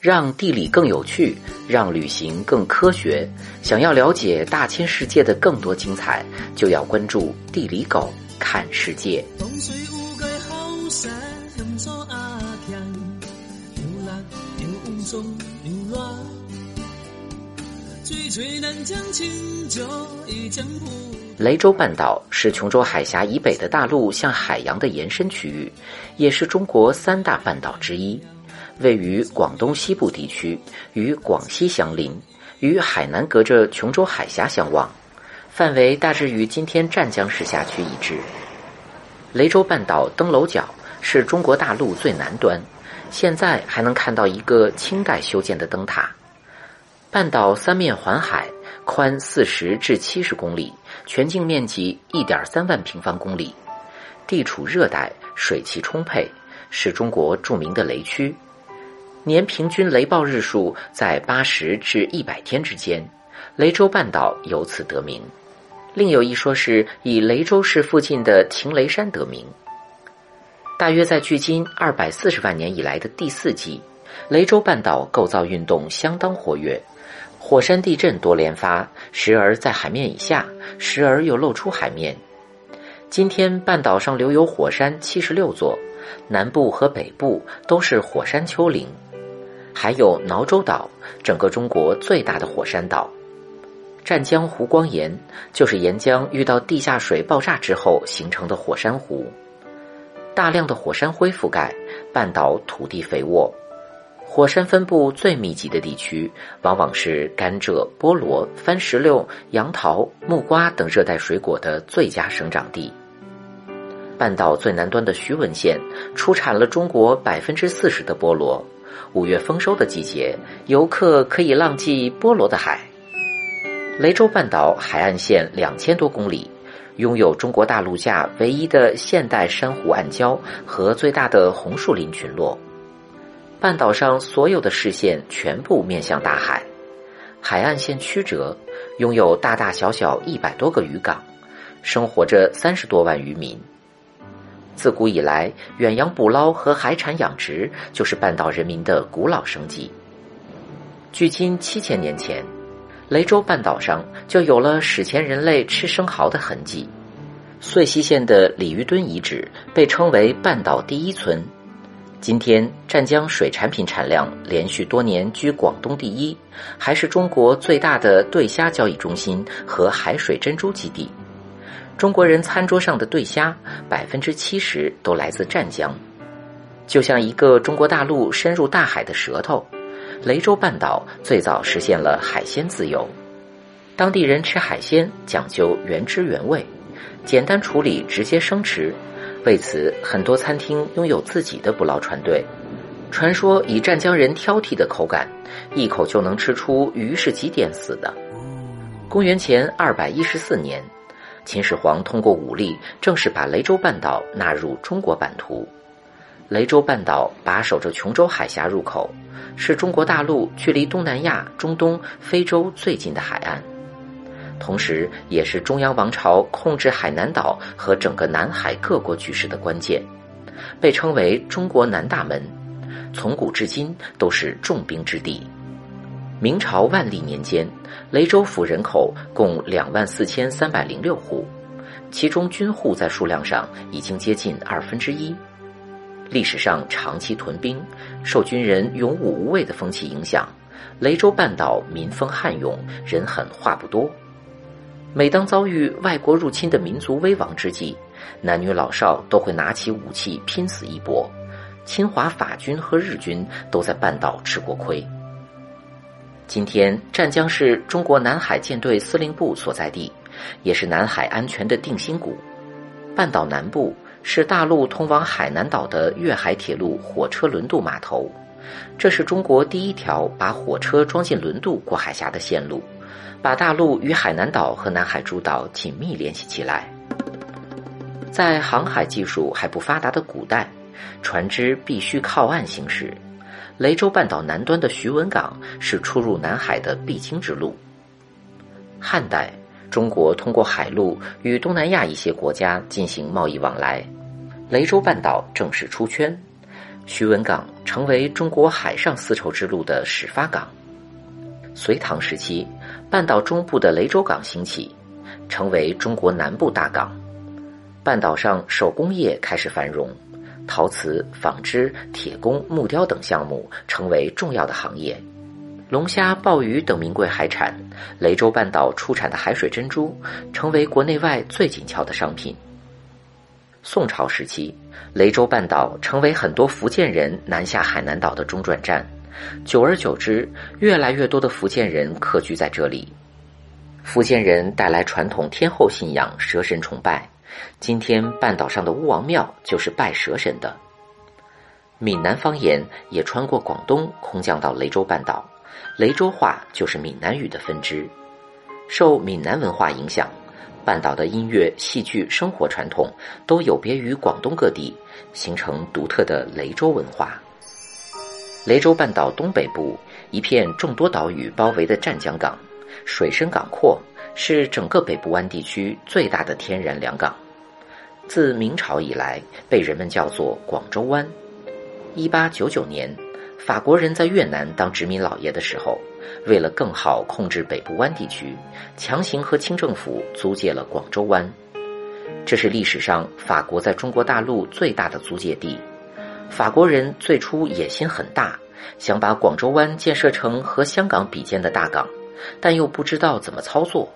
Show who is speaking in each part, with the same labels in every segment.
Speaker 1: 让地理更有趣，让旅行更科学。想要了解大千世界的更多精彩，就要关注地理狗看世界。雷州半岛是琼州海峡以北的大陆向海洋的延伸区域，也是中国三大半岛之一。位于广东西部地区，与广西相邻，与海南隔着琼州海峡相望，范围大致与今天湛江市辖区一致。雷州半岛登楼角是中国大陆最南端，现在还能看到一个清代修建的灯塔。半岛三面环海，宽四十至七十公里，全境面积一点三万平方公里，地处热带，水汽充沛，是中国著名的雷区。年平均雷暴日数在八十至一百天之间，雷州半岛由此得名。另有一说是以雷州市附近的晴雷山得名。大约在距今二百四十万年以来的第四纪，雷州半岛构造运动相当活跃，火山地震多连发，时而在海面以下，时而又露出海面。今天半岛上留有火山七十六座，南部和北部都是火山丘陵。还有挠洲岛，整个中国最大的火山岛。湛江湖光岩就是岩浆遇到地下水爆炸之后形成的火山湖。大量的火山灰覆盖半岛，土地肥沃。火山分布最密集的地区，往往是甘蔗、菠萝、番石榴、杨桃、木瓜等热带水果的最佳生长地。半岛最南端的徐闻县出产了中国百分之四十的菠萝。五月丰收的季节，游客可以浪迹波罗的海。雷州半岛海岸线两千多公里，拥有中国大陆架唯一的现代珊瑚暗礁和最大的红树林群落。半岛上所有的视线全部面向大海，海岸线曲折，拥有大大小小一百多个渔港，生活着三十多万渔民。自古以来，远洋捕捞和海产养殖就是半岛人民的古老生计。距今七千年前，雷州半岛上就有了史前人类吃生蚝的痕迹。遂溪县的鲤鱼墩遗址被称为半岛第一村。今天，湛江水产品产量连续多年居广东第一，还是中国最大的对虾交易中心和海水珍珠基地。中国人餐桌上的对虾，百分之七十都来自湛江。就像一个中国大陆深入大海的舌头，雷州半岛最早实现了海鲜自由。当地人吃海鲜讲究原汁原味，简单处理，直接生吃。为此，很多餐厅拥有自己的捕捞船队。传说以湛江人挑剔的口感，一口就能吃出鱼是几点死的。公元前二百一十四年。秦始皇通过武力正式把雷州半岛纳入中国版图。雷州半岛把守着琼州海峡入口，是中国大陆距离东南亚、中东、非洲最近的海岸，同时也是中央王朝控制海南岛和整个南海各国局势的关键，被称为中国南大门，从古至今都是重兵之地。明朝万历年间，雷州府人口共两万四千三百零六户，其中军户在数量上已经接近二分之一。历史上长期屯兵，受军人勇武无畏的风气影响，雷州半岛民风悍勇，人狠话不多。每当遭遇外国入侵的民族危亡之际，男女老少都会拿起武器拼死一搏。侵华法军和日军都在半岛吃过亏。今天，湛江是中国南海舰队司令部所在地，也是南海安全的定心谷。半岛南部是大陆通往海南岛的粤海铁路火车轮渡码头，这是中国第一条把火车装进轮渡过海峡的线路，把大陆与海南岛和南海诸岛紧密联系起来。在航海技术还不发达的古代，船只必须靠岸行驶。雷州半岛南端的徐闻港是出入南海的必经之路。汉代，中国通过海路与东南亚一些国家进行贸易往来，雷州半岛正式出圈。徐闻港成为中国海上丝绸之路的始发港。隋唐时期，半岛中部的雷州港兴起，成为中国南部大港。半岛上手工业开始繁荣，陶瓷、纺织、铁工、木雕等项目成为重要的行业。龙虾、鲍鱼等名贵海产，雷州半岛出产的海水珍珠，成为国内外最紧俏的商品。宋朝时期，雷州半岛成为很多福建人南下海南岛的中转站。久而久之，越来越多的福建人客居在这里。福建人带来传统天后信仰、蛇神崇拜。今天半岛上的巫王庙就是拜蛇神的。闽南方言也穿过广东，空降到雷州半岛。雷州话就是闽南语的分支。受闽南文化影响，半岛的音乐、戏剧、生活传统都有别于广东各地，形成独特的雷州文化。雷州半岛东北部一片众多岛屿包围的湛江港，水深港阔，是整个北部湾地区最大的天然良港。自明朝以来，被人们叫做广州湾。一八九九年，法国人在越南当殖民老爷的时候，为了更好控制北部湾地区，强行和清政府租借了广州湾。这是历史上法国在中国大陆最大的租借地。法国人最初野心很大，想把广州湾建设成和香港比肩的大港，但又不知道怎么操作。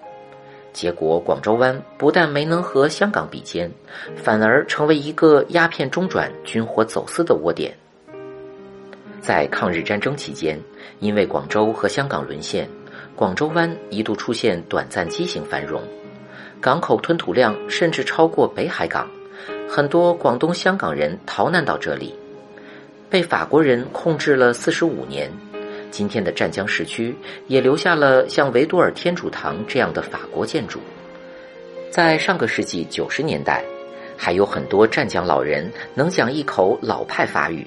Speaker 1: 结果，广州湾不但没能和香港比肩，反而成为一个鸦片中转、军火走私的窝点。在抗日战争期间，因为广州和香港沦陷，广州湾一度出现短暂畸形繁荣，港口吞吐量甚至超过北海港，很多广东、香港人逃难到这里。被法国人控制了四十五年，今天的湛江市区也留下了像维多尔天主堂这样的法国建筑。在上个世纪九十年代，还有很多湛江老人能讲一口老派法语。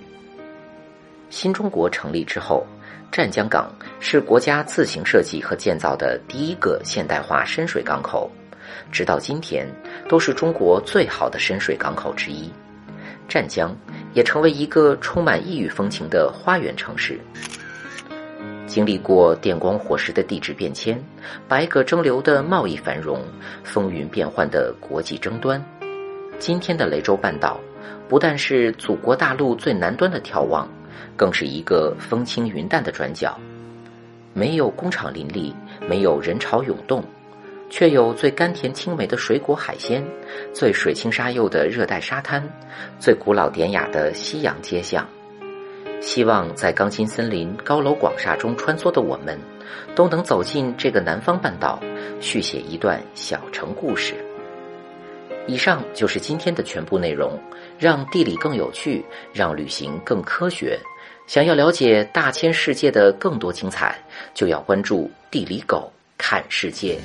Speaker 1: 新中国成立之后，湛江港是国家自行设计和建造的第一个现代化深水港口，直到今天都是中国最好的深水港口之一。湛江。也成为一个充满异域风情的花园城市。经历过电光火石的地质变迁、百舸争流的贸易繁荣、风云变幻的国际争端，今天的雷州半岛不但是祖国大陆最南端的眺望，更是一个风轻云淡的转角。没有工厂林立，没有人潮涌动。却有最甘甜清美的水果海鲜，最水清沙幼的热带沙滩，最古老典雅的西洋街巷。希望在钢筋森林、高楼广厦中穿梭的我们，都能走进这个南方半岛，续写一段小城故事。以上就是今天的全部内容。让地理更有趣，让旅行更科学。想要了解大千世界的更多精彩，就要关注地理狗看世界。